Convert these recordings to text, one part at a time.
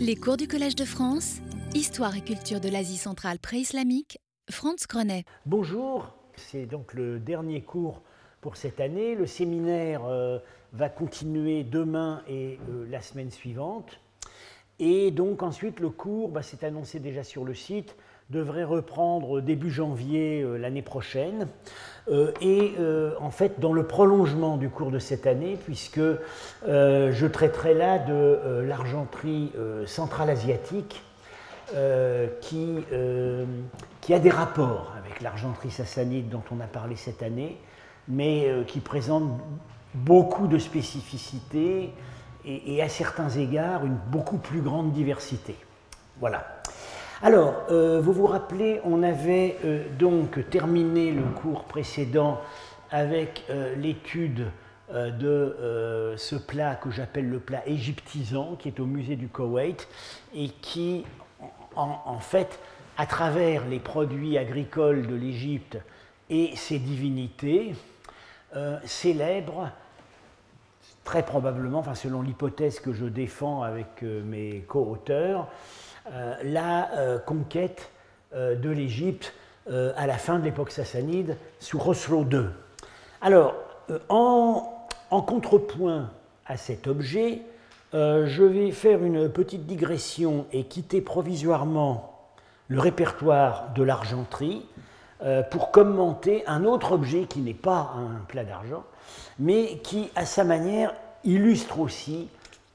Les cours du Collège de France, Histoire et culture de l'Asie centrale pré-islamique, Franz Grenet. Bonjour, c'est donc le dernier cours pour cette année. Le séminaire euh, va continuer demain et euh, la semaine suivante. Et donc ensuite, le cours, bah, c'est annoncé déjà sur le site, devrait reprendre début janvier euh, l'année prochaine. Euh, et euh, en fait, dans le prolongement du cours de cette année, puisque je traiterai là de l'argenterie centrale asiatique, qui, qui, a des rapports avec l'argenterie sassanide dont on a parlé cette année, mais qui présente beaucoup de spécificités et, à certains égards une beaucoup plus grande diversité. Voilà. Alors, euh, vous vous rappelez, on avait euh, donc terminé le cours précédent avec euh, l'étude de ce plat que j'appelle le plat égyptisant, qui est au musée du Koweït, et qui, en, en fait, à travers les produits agricoles de l'Égypte et ses divinités, célèbre très probablement, enfin selon l'hypothèse que je défends avec mes co-auteurs, la euh, conquête de l'Égypte à la fin de l'époque sassanide sous Roslo II. Alors, en, contrepoint à cet objet, je vais faire une petite digression et quitter provisoirement le répertoire de l'argenterie pour commenter un autre objet qui n'est pas un plat d'argent, mais qui, à sa manière, illustre aussi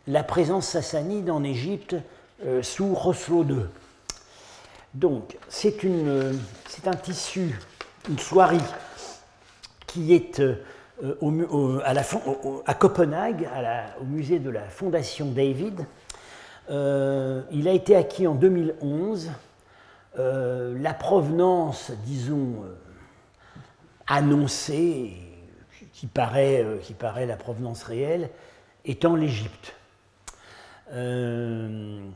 la présence sassanide en Égypte euh, sous Roslo II. Donc, c'est un tissu, une soierie qui est euh, à, Copenhague, au musée de la Fondation David. Euh, il a été acquis en 2011. la provenance, disons, annoncée, qui paraît, euh, qui paraît la provenance réelle, étant l'Égypte. Euh,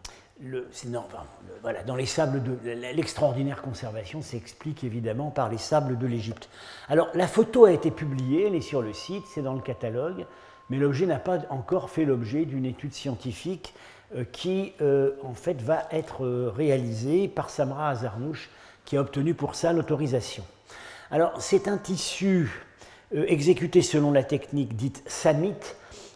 voilà, dans les sables de l'extraordinaire conservation s'explique évidemment par les sables de l'Égypte. Alors la photo a été publiée, elle est sur le site, c'est dans le catalogue, mais l'objet n'a pas encore fait l'objet d'une étude scientifique euh, qui en fait va être réalisée par Samra Azarnouch qui a obtenu pour ça l'autorisation. Alors c'est un tissu euh, exécuté selon la technique dite samit,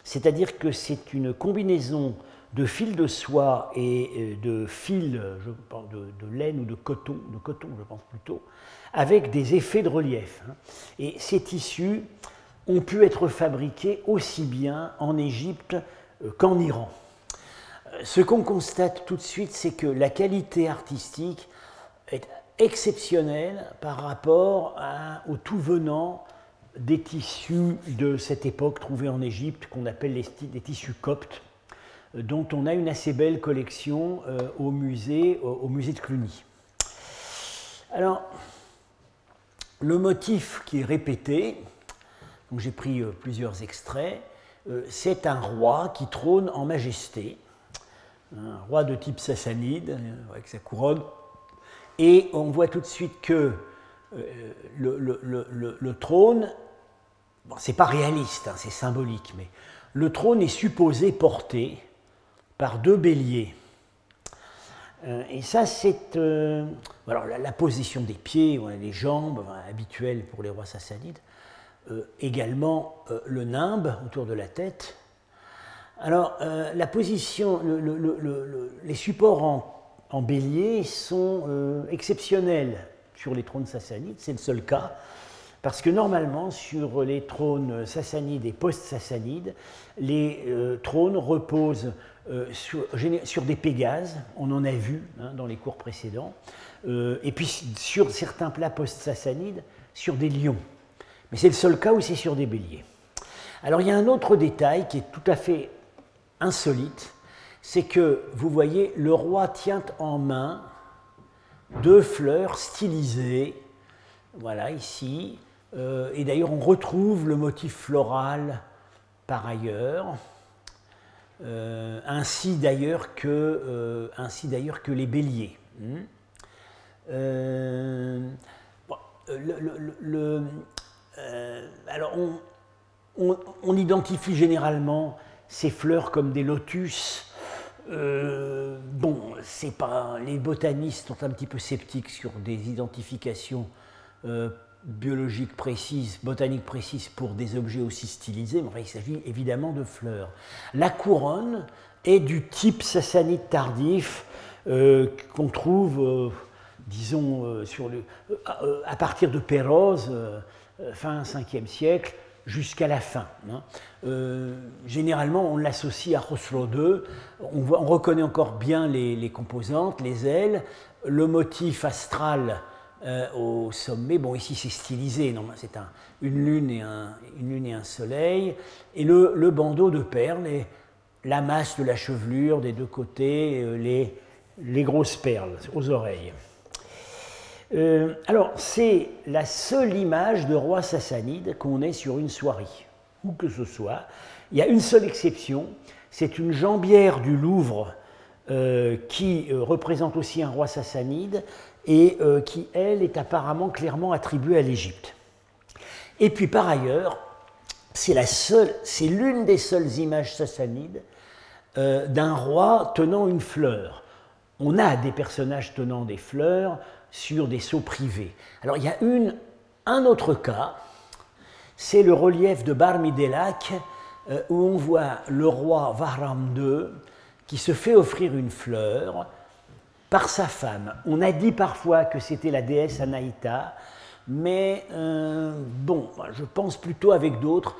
c'est-à-dire que c'est une combinaison de fils de soie et euh, de fils je pense, de, laine ou de coton, de coton je pense plutôt, avec des effets de relief. Hein. Et ces tissus ont pu être fabriqués aussi bien en Égypte euh, qu'en Iran. Ce qu'on constate tout de suite, c'est que la qualité artistique est exceptionnelle par rapport au tout venant des tissus de cette époque trouvés en Égypte qu'on appelle les, tissus coptes, euh, dont on a une assez belle collection euh, au, musée, au, musée de Cluny. Alors, le motif qui est répété, j'ai pris euh, plusieurs extraits, c'est un roi qui trône en majesté, un roi de type sassanide, avec sa couronne, et on voit tout de suite que le, trône bon, c'est pas réaliste, hein, c'est symbolique, mais le trône est supposé porté par deux béliers. Euh, et ça, c'est euh, alors, la, position des pieds, les jambes, habituelles pour les rois sassanides. Euh, également le nimbe autour de la tête. Alors, la position, les supports en bélier sont exceptionnels sur les trônes sassanides, c'est le seul cas. Parce que normalement, sur les trônes sassanides et post-sassanides, les euh, trônes reposent euh, sur, des pégases, on en a vu hein, dans les cours précédents, euh, et puis sur certains plats post-sassanides, sur des lions. Mais c'est le seul cas où c'est sur des béliers. Alors il y a un autre détail qui est tout à fait insolite, c'est que vous voyez, le roi tient en main deux fleurs stylisées, voilà ici, et d'ailleurs, on retrouve le motif floral par ailleurs, euh, ainsi d'ailleurs que, euh, que les béliers. Alors, on, on, identifie généralement ces fleurs comme des lotus. pas, les botanistes sont un petit peu sceptiques sur des identifications biologiques précises, botaniques précises pour des objets aussi stylisés, mais il s'agit évidemment de fleurs. La couronne est du type sassanide tardif qu'on trouve, disons, sur le, à partir de Péroz, fin 5e siècle, jusqu'à la fin. Hein. Euh, généralement, on l'associe à Khosrow II. On, reconnaît encore bien les, composantes, les ailes, le motif astral euh, au sommet. Bon, ici c'est stylisé, c'est un, une, lune et un, une lune et un soleil. Et le, bandeau de perles et la masse de la chevelure des deux côtés, euh, les, les grosses perles aux oreilles. Euh, alors, c'est la seule image de roi sassanide qu'on ait sur une soirée, où que ce soit. Il y a une seule exception, c'est une jambière du Louvre qui représente aussi un roi sassanide et qui, elle, est apparemment clairement attribuée à l'Égypte. Et puis, par ailleurs, c'est l'une des seules images sassanides d'un roi tenant une fleur. On a des personnages tenant des fleurs, sur des sceaux privés. Alors il y a une, un autre cas, c'est le relief de Barmidelac, euh, où on voit le roi Vahram II qui se fait offrir une fleur par sa femme. On a dit parfois que c'était la déesse Anaïta, mais euh, bon, je pense plutôt avec d'autres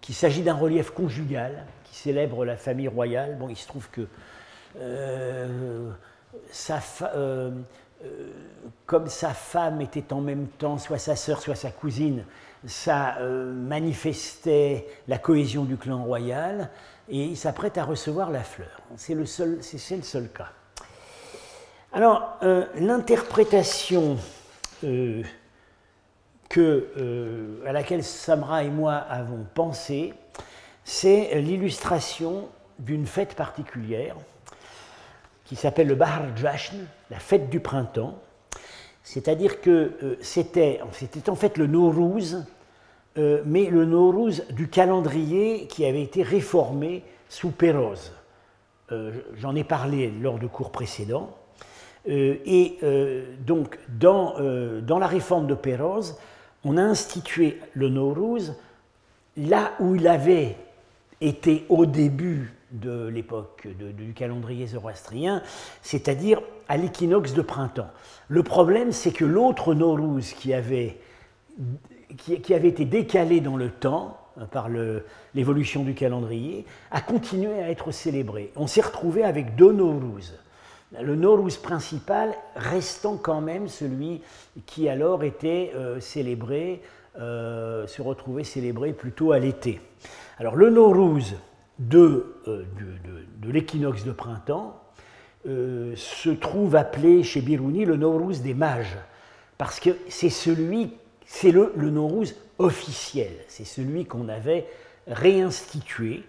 qu'il s'agit d'un relief conjugal qui célèbre la famille royale. Bon, il se trouve que euh, euh, comme sa femme était en même temps soit sa sœur, soit sa cousine, ça manifestait la cohésion du clan royal et il s'apprête à recevoir la fleur. C'est le c'est le seul cas. Alors, euh, l'interprétation que, à laquelle Samra et moi avons pensé, c'est l'illustration d'une fête particulière qui s'appelle le Bahar Jashn, la fête du printemps. C'est-à-dire que euh, c'était, en fait le Nowruz, euh, mais le Nowruz du calendrier qui avait été réformé sous Péroz. Euh, j'en ai parlé lors de cours précédents. Et donc, dans, dans, la réforme de Péroz, on a institué le Nowruz là où il avait été au début de l'époque du calendrier zoroastrien, c'est-à-dire à, l'équinoxe de printemps. Le problème, c'est que l'autre Nowruz qui avait, qui, avait été décalé dans le temps par l'évolution du calendrier a continué à être célébré. On s'est retrouvé avec deux Nowruz. Le Nowruz principal restant quand même celui qui alors était euh, célébré, euh, se retrouvait célébré plutôt à l'été. Alors le Nowruz, euh, de, de, l'équinoxe de printemps se trouve appelé chez Biruni le Nowruz des mages, parce que c'est celui, c'est le, le officiel, c'est celui qu'on avait réinstitué.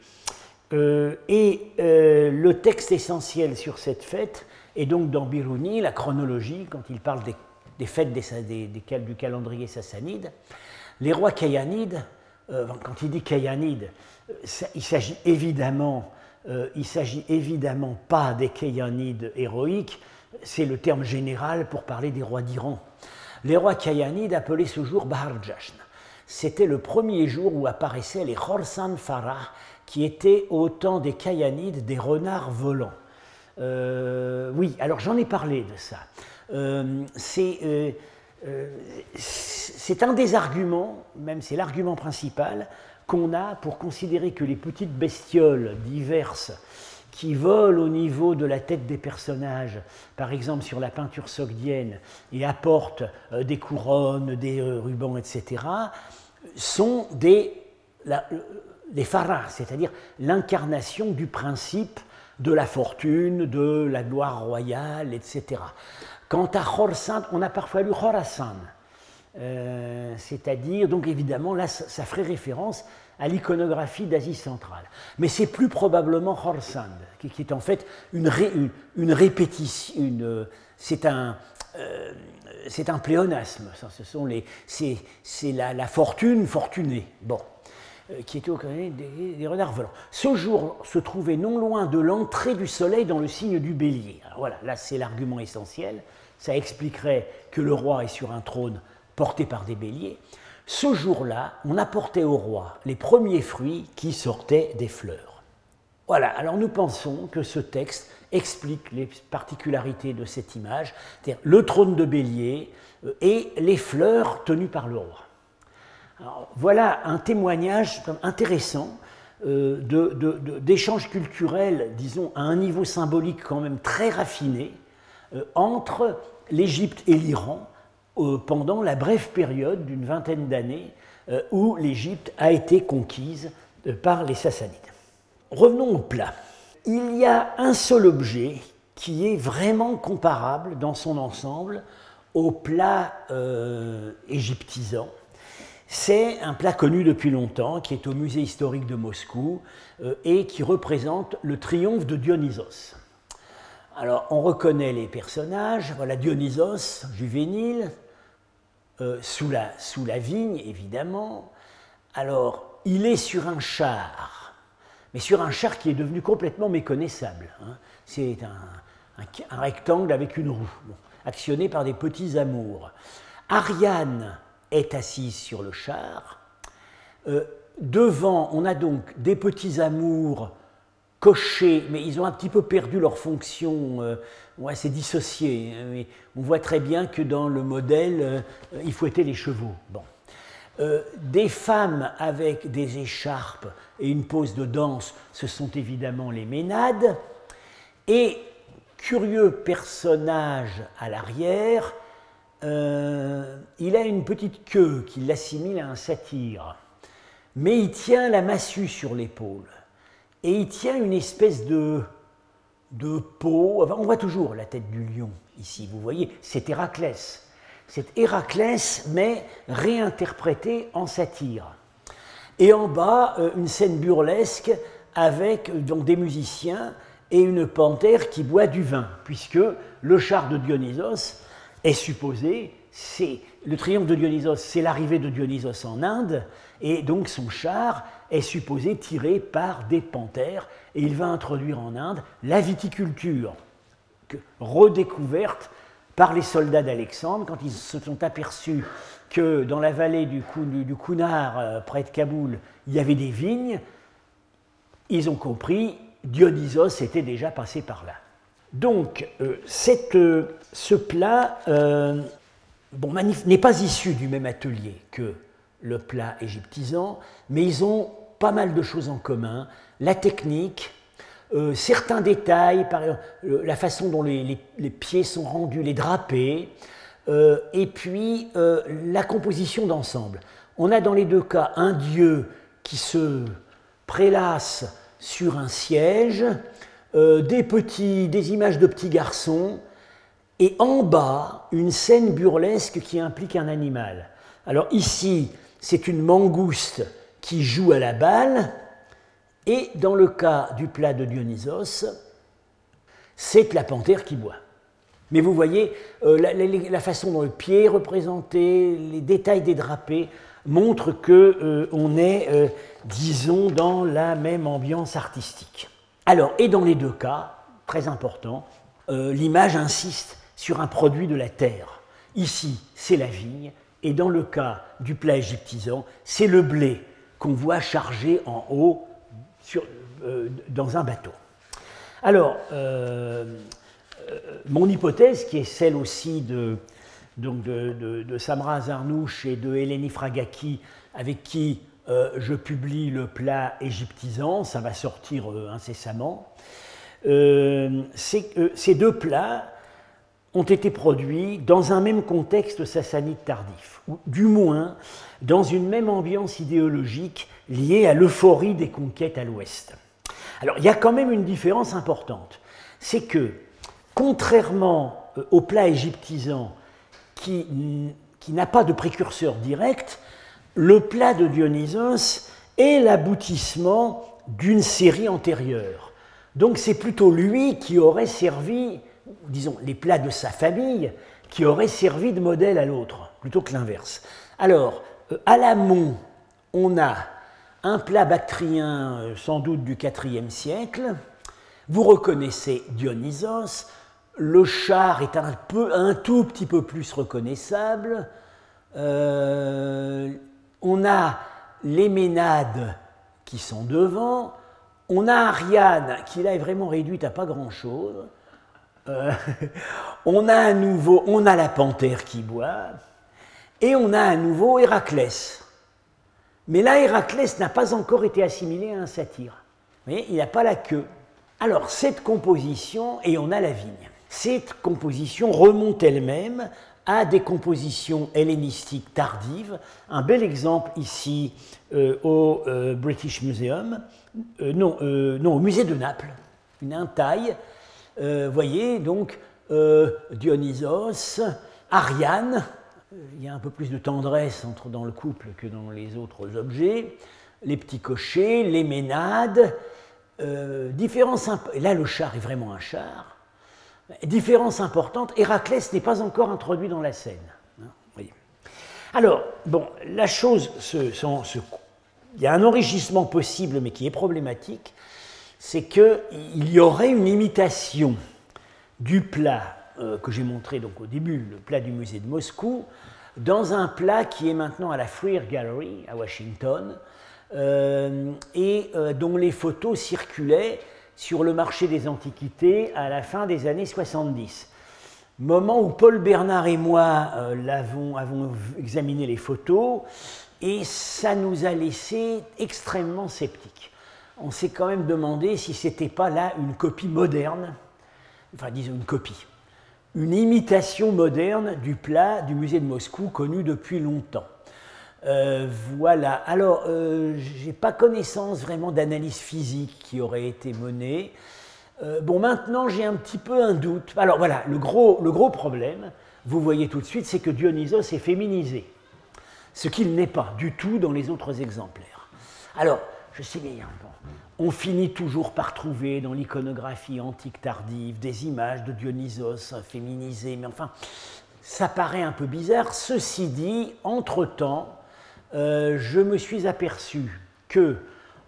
Et le texte essentiel sur cette fête est donc dans Biruni, la chronologie, quand il parle des, fêtes du calendrier sassanide. Les rois kayanides, quand il dit kayanides, il s'agit évidemment, euh, s'agit évidemment pas des Kayanides héroïques, c'est le terme général pour parler des rois d'Iran. Les rois Kayanides appelaient ce jour Bahar Jashn. C'était le premier jour où apparaissaient les Khorsan Farah, qui étaient au temps des Kayanides des renards volants. Euh, oui, alors j'en ai parlé de ça. Euh, c'est un des arguments, même c'est l'argument principal, qu'on a pour considérer que les petites bestioles diverses qui volent au niveau de la tête des personnages, par exemple sur la peinture sogdienne, et apportent euh, des couronnes, des euh, rubans, etc., sont des, la, euh, c'est-à-dire l'incarnation du principe de la fortune, de la gloire royale, etc. Quant à Khorsan, on a parfois lu Khorasan, euh, c'est-à-dire, donc évidemment, là, ça, ferait référence à l'iconographie d'Asie centrale. Mais c'est plus probablement Horsand, qui, est en fait une, répétition, une, c'est un, euh, un pléonasme, ce sont les, c'est, la, la, fortune fortunée. Bon. Qui était au des, des, renards volants. Ce jour se trouvait non loin de l'entrée du soleil dans le signe du bélier. Voilà, là c'est l'argument essentiel. Ça expliquerait que le roi est sur un trône porté par des béliers. Ce jour-là, on apportait au roi les premiers fruits qui sortaient des fleurs. Voilà, alors nous pensons que ce texte explique les particularités de cette image, c'est-à-dire le trône de bélier euh, et les fleurs tenues par le roi. Voilà un témoignage intéressant euh, d'échanges culturels, disons, à un niveau symbolique quand même très raffiné, euh, entre l'Égypte et l'Iran, pendant la brève période d'une vingtaine d'années où l'Égypte a été conquise par les Sassanides. Revenons au plat il y a un seul objet qui est vraiment comparable dans son ensemble au plat euh, égyptisant. C'est un plat connu depuis longtemps, qui est au musée historique de Moscou euh, et qui représente le triomphe de Dionysos. Alors, on reconnaît les personnages. Voilà Dionysos, juvénile, euh, sous, la, vigne, évidemment. Alors, il est sur un char mais sur un char qui est devenu complètement méconnaissable. Hein. C'est un, rectangle avec une roue, actionné par des petits amours. Ariane est assise sur le char. Euh, devant, on a donc des petits amours cochés, mais ils ont un petit peu perdu leur fonction. Euh, ouais, c'est dissocié. Hein, on voit très bien que dans le modèle, euh, il fouettait les chevaux. Euh, des femmes avec des écharpes et une pose de danse, ce sont évidemment les ménades. Et curieux personnage à l'arrière, euh, il a une petite queue qui l'assimile à un satyre. Mais il tient la massue sur l'épaule. Et il tient une espèce de, de peau. on voit toujours la tête du lion ici, vous voyez, c'est Héraclès. C'est Héraclès, mais réinterprété en satire. Et en bas, euh, une scène burlesque avec euh, donc, des musiciens et une panthère qui boit du vin, puisque le char de Dionysos est supposé, c'est le triomphe de Dionysos, c'est l'arrivée de Dionysos en Inde, et donc son char est supposé tiré par des panthères, et il va introduire en Inde la viticulture, redécouverte par les soldats d'Alexandre quand ils se sont aperçus que dans la vallée du, du, euh, près de Kaboul, il y avait des vignes. Ils ont compris, Dionysos était déjà passé par là. Donc, euh, euh, ce plat bon, n'est pas issu du même atelier que le plat égyptisant, mais ils ont pas mal de choses en commun. La technique, euh, certains détails, par exemple la façon dont les, pieds sont rendus, les drapés, euh, et puis euh, la composition d'ensemble. On a dans les deux cas un dieu qui se prélasse sur un siège, des, petits, des images de petits garçons, et en bas, une scène burlesque qui implique un animal. Alors ici, c'est une mangouste qui joue à la balle, et dans le cas du plat de Dionysos, c'est la panthère qui boit. Mais vous voyez, euh, la, façon dont le pied est représenté, les détails des drapés montrent qu'on euh, est, euh, disons, dans la même ambiance artistique. Alors, et dans les deux cas, très important, l'image insiste sur un produit de la terre. Ici, c'est la vigne, et dans le cas du plat égyptisant, c'est le blé qu'on voit chargé en haut euh, dans un bateau. Alors, euh, euh, mon hypothèse, qui est celle aussi de, de, Samra Zarnouch et de Eleni Fragaki, avec qui je publie le plat égyptisant, ça va sortir incessamment, ces deux plats ont été produits dans un même contexte sassanide tardif, ou du moins dans une même ambiance idéologique liée à l'euphorie des conquêtes à l'ouest. Alors il y a quand même une différence importante, c'est que contrairement euh, au plat égyptisant qui n'a pas de précurseur direct, le plat de Dionysos est l'aboutissement d'une série antérieure. Donc c'est plutôt lui qui aurait servi disons, les plats de sa famille qui auraient servi de modèle à l'autre, plutôt que l'inverse. Alors, euh, à l'amont, on a un plat bactrien euh, sans doute du IVe siècle. Vous reconnaissez Dionysos. Le char est un tout petit peu plus reconnaissable. Euh, on a les Ménades qui sont devant. On a Ariane qui là vraiment réduite à pas grand-chose. Euh, on a à nouveau, on a la panthère qui boit. Et on a à nouveau Héraclès. Mais là, Héraclès n'a pas encore été assimilé à un satyre. Mais il n'a pas la queue. Alors, cette composition, et on a la vigne, cette composition remonte elle-même à des compositions hellénistiques tardives. Un bel exemple ici euh, au euh, British Museum, euh, non, non, au musée de Naples, une intaille. voyez donc Dionysos, Ariane, il y a un peu plus de tendresse entre, dans le couple que dans les autres objets. Les petits cochers, les ménades, euh, différence là le char est vraiment un char. Différence importante, Héraclès n'est pas encore introduit dans la scène. Hein, Alors, bon, la chose, il y a un enrichissement possible, mais qui est problématique, c'est qu'il y aurait une imitation du plat euh, que j'ai montré donc au début, le plat du musée de Moscou, dans un plat qui est maintenant à la Freer Gallery à Washington, euh, et euh, dont les photos circulaient sur le marché des antiquités à la fin des années 70. Moment où Paul Bernard et moi l'avons, avons examiné les photos, et ça nous a laissé extrêmement sceptiques. On s'est quand même demandé si c'était pas là une copie moderne, enfin disons une copie, une imitation moderne du plat du musée de Moscou connu depuis longtemps. Euh, voilà. Alors, euh, je n'ai pas connaissance vraiment d'analyse physique qui aurait été menée. Euh, bon, maintenant, j'ai un petit peu un doute. Alors, voilà, le gros, le gros problème, vous voyez tout de suite, c'est que Dionysos est féminisé. Ce qu'il n'est pas du tout dans les autres exemplaires. Alors, je sais bien, on finit toujours par trouver dans l'iconographie antique tardive des images de Dionysos féminisées, mais enfin, ça paraît un peu bizarre. Ceci dit, entre-temps, euh, je me suis aperçu que,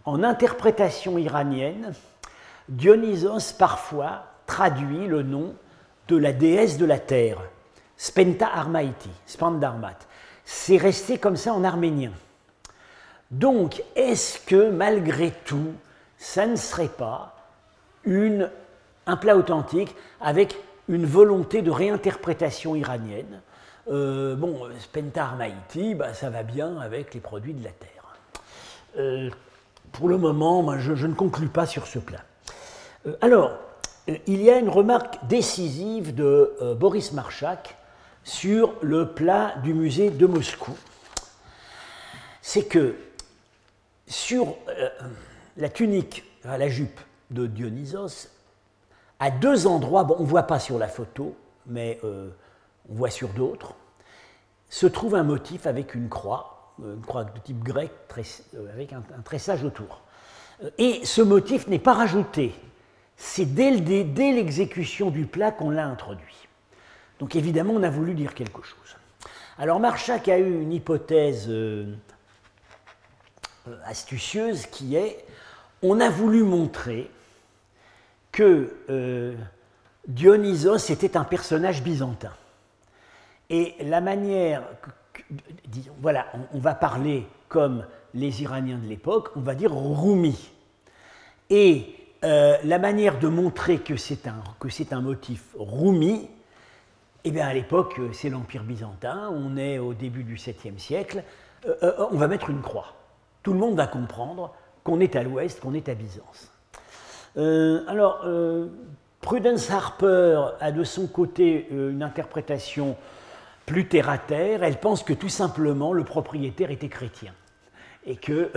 en interprétation iranienne, Dionysos parfois traduit le nom de la déesse de la terre, Spenta Armaiti, Spandarmat. C'est resté comme ça en arménien. Donc, est-ce que malgré tout, ça ne serait pas un plat authentique avec une volonté de réinterprétation iranienne. Euh, bon, Spentar Maïti, bah, ça va bien avec les produits de la terre. Euh, pour le moment, je, ne conclus pas sur ce plat. Euh, alors, il y a une remarque décisive de Boris Marchak sur le plat du musée de Moscou. C'est que sur la tunique, la jupe de Dionysos, à deux endroits, bon, on ne voit pas sur la photo, mais euh, voit sur d'autres, se trouve un motif avec une croix, euh, une croix de type grec, euh, avec un, tressage autour. Et ce motif n'est pas rajouté, c'est dès l'exécution du plat qu'on l'a introduit. Donc évidemment, on a voulu dire quelque chose. Alors Marchak a eu une hypothèse astucieuse qui est on a voulu montrer que euh, Dionysos était un personnage byzantin. Et la manière, disons, voilà, on, va parler comme les Iraniens de l'époque, on va dire Rumi. Et euh, la manière de montrer que c'est un, un motif Rumi, eh bien à l'époque, c'est l'Empire byzantin, on est au début du 7e siècle, euh, on va mettre une croix. Tout le monde va comprendre qu'on est à l'ouest, qu'on est à Byzance. Euh, alors, euh, Prudence Harper a de son côté euh, une interprétation plus terre à terre. Elle pense que tout simplement le propriétaire était chrétien et que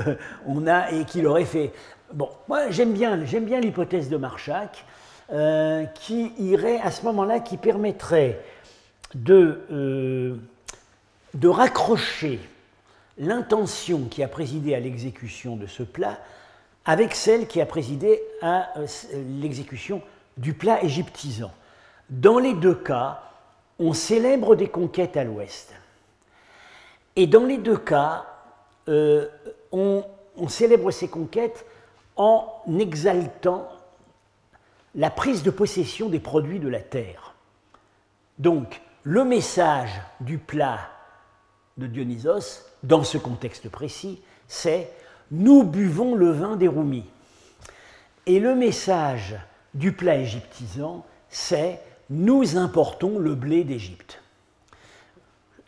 on a et qu'il aurait fait. Bon, moi j'aime bien, j'aime bien l'hypothèse de Marchak qui irait à ce moment-là, qui permettrait de, de raccrocher l'intention qui a présidé à l'exécution de ce plat avec celle qui a présidé à euh, l'exécution du plat égyptisant. Dans les deux cas, on célèbre des conquêtes à l'ouest. Et dans les deux cas, euh, on, on célèbre ces conquêtes en exaltant la prise de possession des produits de la terre. Donc, le message du plat de Dionysos, dans ce contexte précis, c'est Nous buvons le vin des Roumis. Et le message du plat égyptisant, c'est Nous importons le blé d'Égypte.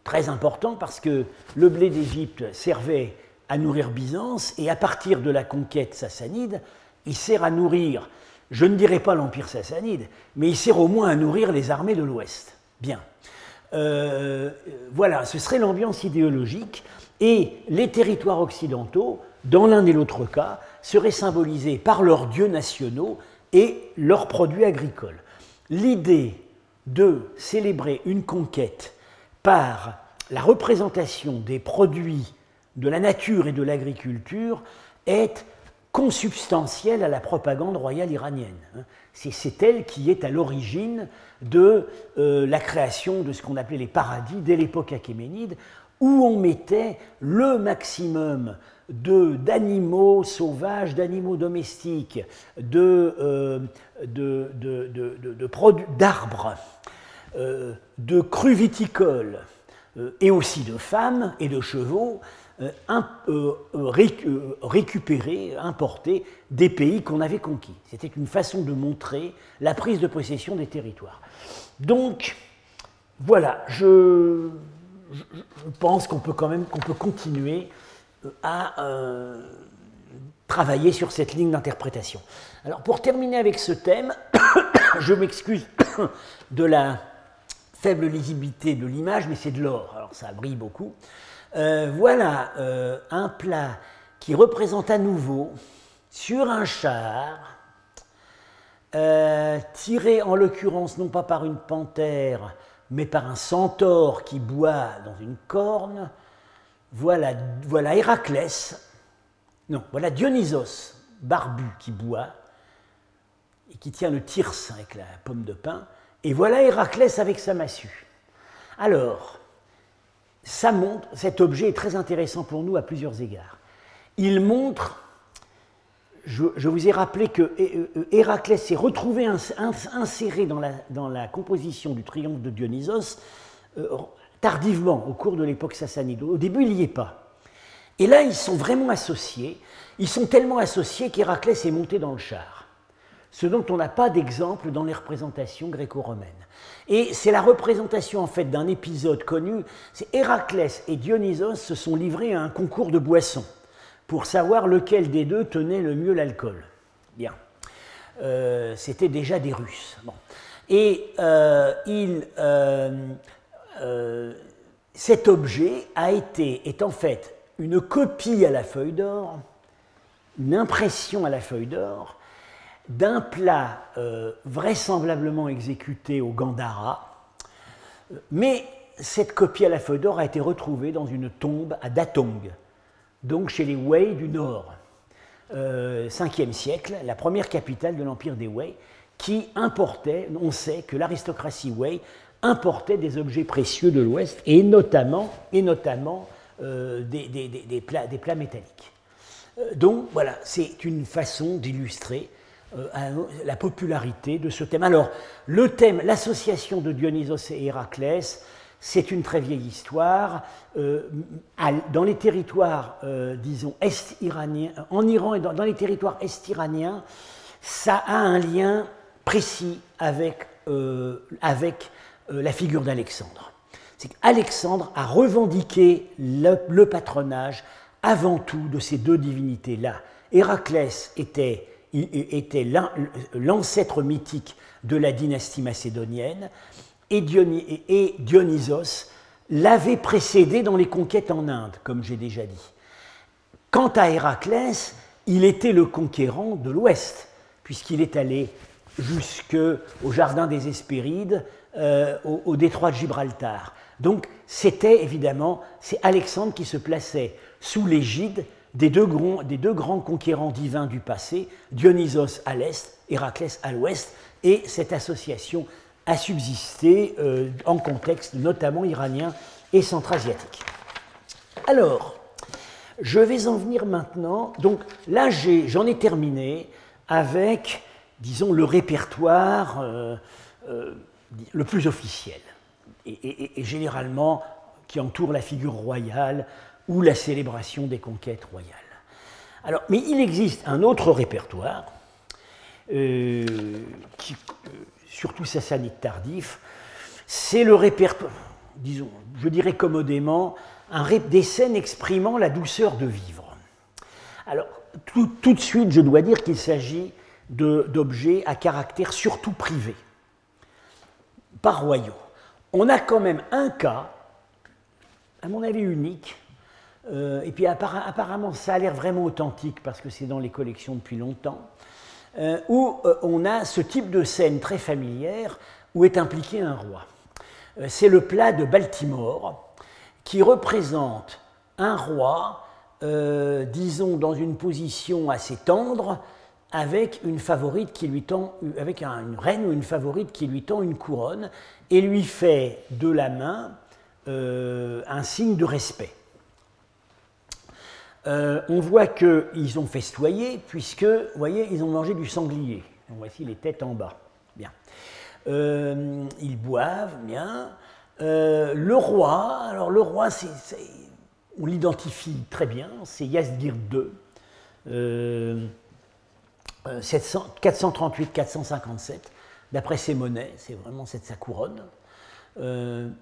Très important parce que le blé d'Égypte servait à nourrir Byzance et à partir de la conquête sassanide, il sert à nourrir, je ne dirais pas l'Empire sassanide, mais il sert au moins à nourrir les armées de l'Ouest. Bien. Euh, voilà, ce serait l'ambiance idéologique et les territoires occidentaux, dans l'un et l'autre cas, seraient symbolisés par leurs dieux nationaux et leurs produits agricoles. L'idée de célébrer une conquête par la représentation des produits de la nature et de l'agriculture est consubstantielle à la propagande royale iranienne. C'est elle qui est à l'origine de euh, la création de ce qu'on appelait les paradis dès l'époque achéménide, où on mettait le maximum d'animaux sauvages, d'animaux domestiques, de, d'arbres, euh, de crues viticoles, euh, et aussi de femmes et de chevaux récupérés, importés des pays qu'on avait conquis. C'était une façon de montrer la prise de possession des territoires. Donc, voilà, je, pense qu'on peut quand même qu'on peut continuer euh, à euh, travailler sur cette ligne d'interprétation. Alors, pour terminer avec ce thème, je m'excuse de la faible lisibilité de l'image, mais c'est de l'or, alors ça brille beaucoup. Euh, voilà un plat qui représente à nouveau sur un char euh, tiré en l'occurrence non pas par une panthère, mais par un centaure qui boit dans une corne, voilà, voilà Héraclès, non, voilà Dionysos, barbu, qui boit, et qui tient le tirse avec la pomme de pin, et voilà Héraclès avec sa massue. Alors, ça montre, cet objet est très intéressant pour nous à plusieurs égards. Il montre je, vous ai rappelé que euh, euh, Héraclès s'est retrouvé inséré dans la, composition du triomphe de Dionysos euh, tardivement, au cours de l'époque sassanide. Au début, il n'y est pas. Et là, ils sont vraiment associés. Ils sont tellement associés qu'Héraclès est monté dans le char. Ce dont on n'a pas d'exemple dans les représentations gréco-romaines. Et c'est la représentation en fait d'un épisode connu. C'est Héraclès et Dionysos se sont livrés à un concours de boissons pour savoir lequel des deux tenait le mieux l'alcool. Bien. Euh, c'était déjà des Russes. Et euh, il, euh, cet objet est en fait une copie à la feuille d'or, une impression à la feuille d'or d'un plat vraisemblablement exécuté au Gandhara, mais cette copie à la feuille d'or a été retrouvée dans une tombe à Datong, donc chez les Wei du Nord, euh, 5e siècle, la première capitale de l'empire des Wei, qui importait, on sait que l'aristocratie Wei importait des objets précieux de l'Ouest, et notamment, et notamment euh, des, plats, des, plats, métalliques. Euh, donc voilà, c'est une façon d'illustrer euh, la popularité de ce thème. Alors, le thème, l'association de Dionysos et Héraclès, c'est une très vieille histoire. Dans les territoires, disons, est-iraniens, en Iran et dans, les territoires est-iraniens, ça a un lien précis avec, avec la figure d'Alexandre. C'est qu'Alexandre a revendiqué le, patronage avant tout de ces deux divinités-là. Héraclès était, l'ancêtre mythique de la dynastie macédonienne et, Dionysos l'avait précédé dans les conquêtes en Inde, comme j'ai déjà dit. Quant à Héraclès, il était le conquérant de l'Ouest, puisqu'il est allé jusqu'au jardin des Hespérides, euh, au, détroit de Gibraltar. Donc c'était évidemment, c'est Alexandre qui se plaçait sous l'égide des deux, grands, des deux grands conquérants divins du passé, Dionysos à l'est, Héraclès à l'ouest, et cette association a subsisté euh, en contexte notamment iranien et centra-asiatique. Alors, Je vais en venir maintenant. Donc là, j'en ai, terminé avec, disons, le répertoire euh, le plus officiel, et, généralement qui entoure la figure royale ou la célébration des conquêtes royales. Mais il existe un autre répertoire, euh, qui, surtout sassanide tardif, c'est le répertoire, disons, je dirais commodément, des scènes exprimant la douceur de vivre. Alors, tout de suite, je dois dire qu'il s'agit d'objets à caractère surtout privé, pas royaux. On a quand même un cas, à mon avis unique, euh, et puis apparemment ça a l'air vraiment authentique parce que c'est dans les collections depuis longtemps, euh, où euh, on a ce type de scène très familière où est impliqué un roi. c'est le plat de Baltimore qui représente un roi, disons, dans une position assez tendre, avec une favorite qui lui tend, avec une reine ou une favorite qui lui tend une couronne et lui fait de la main un signe de respect. Euh, on voit qu'ils ont festoyé, puisque, vous voyez, ils ont mangé du sanglier. voici les têtes en bas. Bien. Euh, ils boivent, bien. Euh, le roi, alors le roi, on l'identifie très bien, c'est Yazdir II, 438-457, d'après ses monnaies, c'est vraiment sa couronne. Il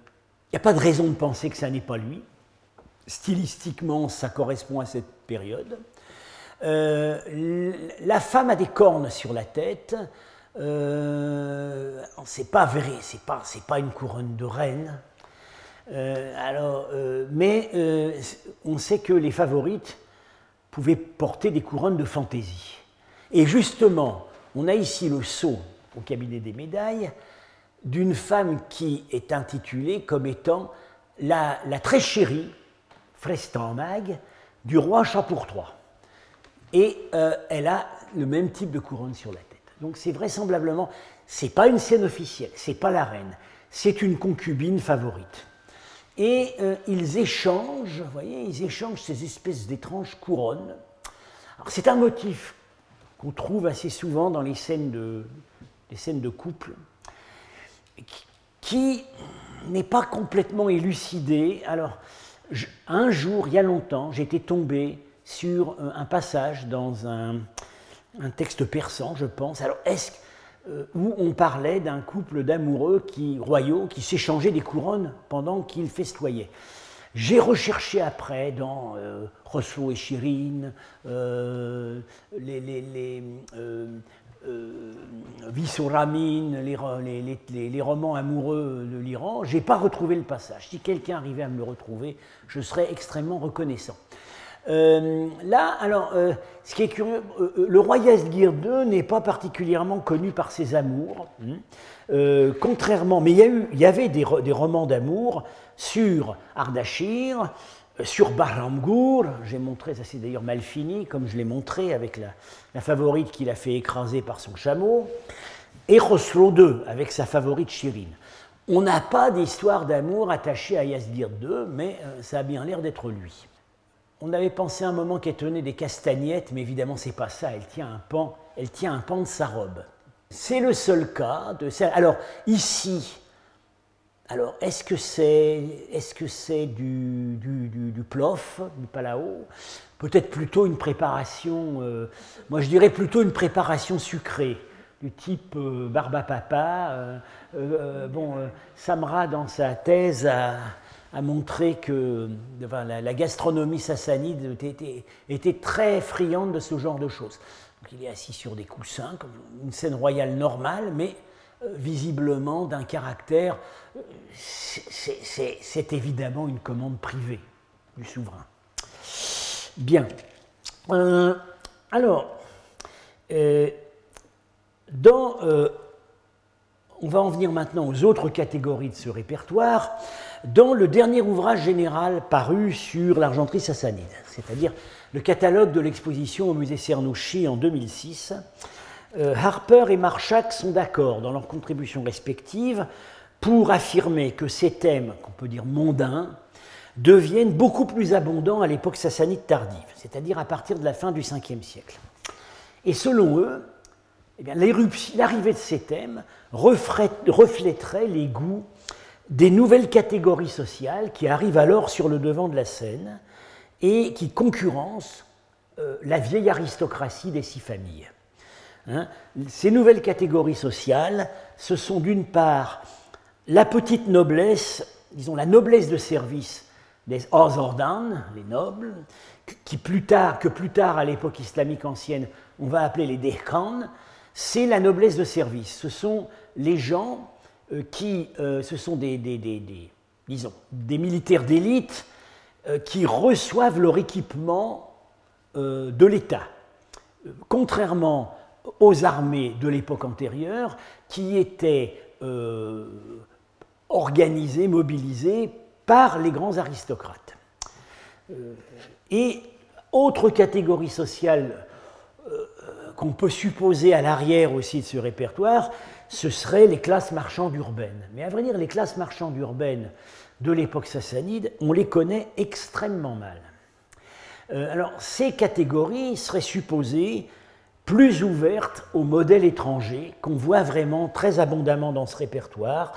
n'y a pas de raison de penser que ça n'est pas lui stylistiquement, ça correspond à cette période. Euh, la femme a des cornes sur la tête. Euh, c'est pas vrai, c'est pas, pas une couronne de reine. Euh, euh, mais on sait que les favorites pouvaient porter des couronnes de fantaisie. Et justement, on a ici le sceau au cabinet des médailles d'une femme qui est intitulée comme étant la, très chérie mag du roi Chapour III. Et euh, elle a le même type de couronne sur la tête. Donc c'est vraisemblablement, c'est pas une scène officielle, c'est pas la reine, c'est une concubine favorite. Et euh, ils échangent, vous voyez, ils échangent ces espèces d'étranges couronnes. c'est un motif qu'on trouve assez souvent dans les scènes de, les scènes de couple, qui n'est pas complètement élucidé. Alors, un jour, il y a longtemps, j'étais tombé sur euh, un passage dans un, texte persan, je pense. Alors, est-ce euh, où on parlait d'un couple d'amoureux royaux qui s'échangeaient des couronnes pendant qu'ils festoyaient? J'ai recherché après dans euh, et Chirine, euh, euh, Vissuramine, les, les, les, romans amoureux de l'Iran, j'ai pas retrouvé le passage. Si quelqu'un arrivait à me le retrouver, je serais extrêmement reconnaissant. Euh, là, alors, euh, ce qui est curieux, le roi Yazgir II n'est pas particulièrement connu par ses amours, hein. contrairement, mais il y, avait des romans d'amour sur Ardashir, sur Bahramgour, j'ai montré, ça c'est d'ailleurs mal fini, comme je l'ai montré avec la, favorite qu'il a fait écraser par son chameau, et Khosrow II avec sa favorite Chirine. On n'a pas d'histoire d'amour attachée à Yazdir II, mais euh, ça a bien l'air d'être lui. On avait pensé un moment qu'elle tenait des castagnettes, mais évidemment c'est pas ça, elle tient un pan, elle tient un pan de sa robe. C'est le seul cas de ça. Alors ici, alors, est-ce que c'est est -ce du, du, du, plof, du palao? Peut-être plutôt une préparation, euh, moi je dirais plutôt une préparation sucrée, du type euh, barba papa. Euh, bon, Samra, dans sa thèse, a, montré que la, gastronomie sassanide était, était, très friande de ce genre de choses. Donc, il est assis sur des coussins, comme une scène royale normale, mais visiblement d'un caractère, c'est évidemment une commande privée du souverain. Bien. Euh, alors, euh, euh, on va en venir maintenant aux autres catégories de ce répertoire. Dans le dernier ouvrage général paru sur l'argenterie sassanide, c'est-à-dire le catalogue de l'exposition au musée Cernouchi en 2006, euh, Harper et Marchak sont d'accord dans leurs contributions respectives pour affirmer que ces thèmes, qu'on peut dire mondains, deviennent beaucoup plus abondants à l'époque sassanide tardive, c'est-à-dire à partir de la fin du 5e siècle. Et selon eux, eh l'arrivée de ces thèmes reflèterait les goûts des nouvelles catégories sociales qui arrivent alors sur le devant de la scène et qui concurrencent euh, la vieille aristocratie des six familles. Hein. Ces nouvelles catégories sociales, ce sont d'une part la petite noblesse, disons la noblesse de service des Ozordan, les nobles, qui plus tard, que plus tard à l'époque islamique ancienne, on va appeler les Dehkan, c'est la noblesse de service. Ce sont les gens euh, qui, euh, ce sont des, disons, des militaires d'élite qui reçoivent leur équipement de l'État. Contrairement aux armées de l'époque antérieure qui étaient euh, organisées, mobilisées par les grands aristocrates. Euh, et autre catégorie sociale euh, qu'on peut supposer à l'arrière aussi de ce répertoire, ce seraient les classes marchandes urbaines. Mais à vrai dire, les classes marchandes urbaines de l'époque sassanide, on les connaît extrêmement mal. alors, ces catégories seraient supposées plus ouverte au modèle étranger, qu'on voit vraiment très abondamment dans ce répertoire.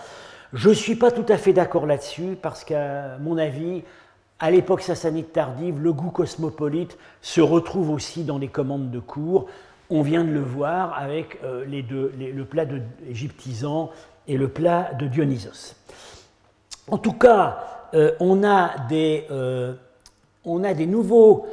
Je ne suis pas tout à fait d'accord là-dessus, parce qu'à mon avis, à l'époque sassanide tardive, le goût cosmopolite se retrouve aussi dans les commandes de cours. On vient de le voir avec euh, les deux, le plat de égyptisant et le plat de Dionysos. En tout cas, euh, on, a des, euh, on a des nouveaux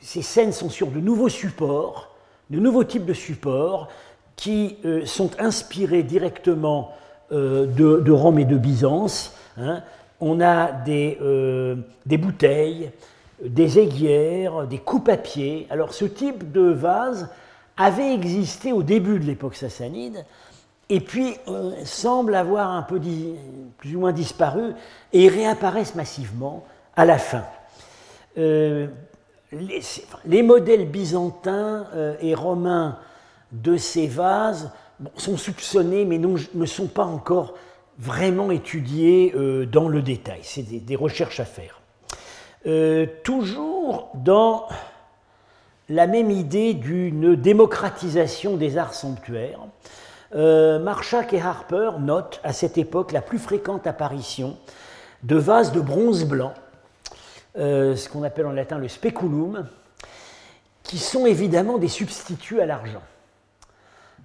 ces scènes sont sur de nouveaux supports, de nouveaux types de supports qui euh, sont inspirés directement euh, de, Rome et de Byzance. Hein. On a des, euh, des, bouteilles, des aiguières, des coupes-papier. Alors ce type de vase avait existé au début de l'époque sassanide, et puis semble avoir un peu plus ou moins disparu, et réapparaissent massivement à la fin les, modèles byzantins euh, et romains de ces vases sont soupçonnés, mais ne sont pas encore vraiment étudiés euh, dans le détail. C'est des, recherches à faire. Euh, toujours dans la même idée d'une démocratisation des arts sanctuaires, Marchak et Harper notent à cette époque la plus fréquente apparition de vases de bronze blanc euh, ce qu'on appelle en latin le speculum, qui sont évidemment des substituts à l'argent.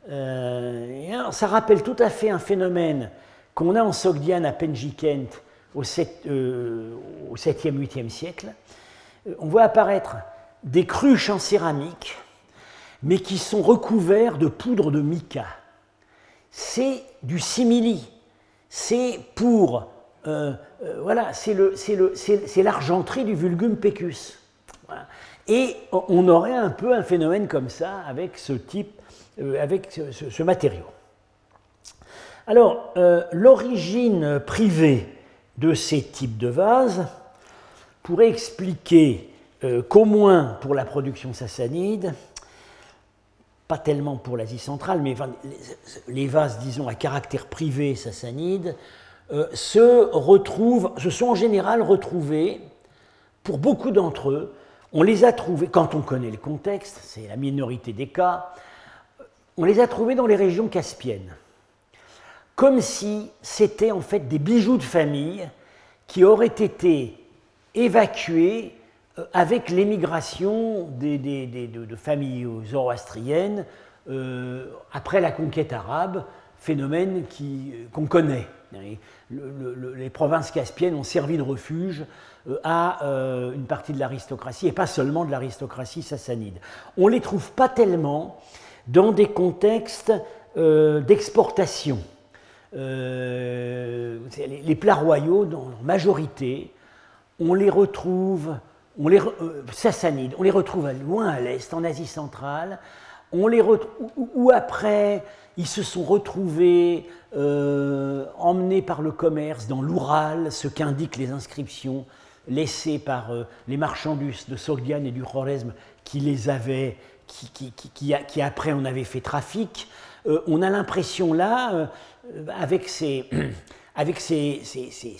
Euh, ça rappelle tout à fait un phénomène qu'on a en Sogdiane à Penjikent au, 7, e 8e siècle. Euh, on voit apparaître des cruches en céramique, mais qui sont recouverts de poudre de mica. C'est du simili. C'est pour euh, euh, voilà, c'est l'argenterie du vulgum pecus. Et on aurait un peu un phénomène comme ça avec ce type, euh, avec ce, matériau. Alors, l'origine privée de ces types de vases pourrait expliquer qu'au moins pour la production sassanide, pas tellement pour l'Asie centrale, mais les vases, disons, à caractère privé sassanide, euh, se retrouvent, se sont en général retrouvés, pour beaucoup d'entre eux, on les a trouvés, quand on connaît le contexte, c'est la minorité des cas, on les a trouvés dans les régions caspiennes, comme si c'était en fait des bijoux de famille qui auraient été évacués euh, avec l'émigration de, familles zoroastriennes euh, après la conquête arabe, phénomène qu'on connaît les provinces caspiennes ont servi de refuge euh, à euh, une partie de l'aristocratie, et pas seulement de l'aristocratie sassanide. On ne les trouve pas tellement dans des contextes euh, d'exportation. les, plats royaux, dans leur majorité, on les retrouve, sassanides, on les retrouve loin à l'est, en Asie centrale, on ou après ils se sont retrouvés euh, emmenés par le commerce dans l'Oural, ce qu'indiquent les inscriptions laissées par euh, les marchands de Sogdiane et du Khorezm qui les avaient, qui, après en avaient fait trafic. Euh, on a l'impression là, avec ces,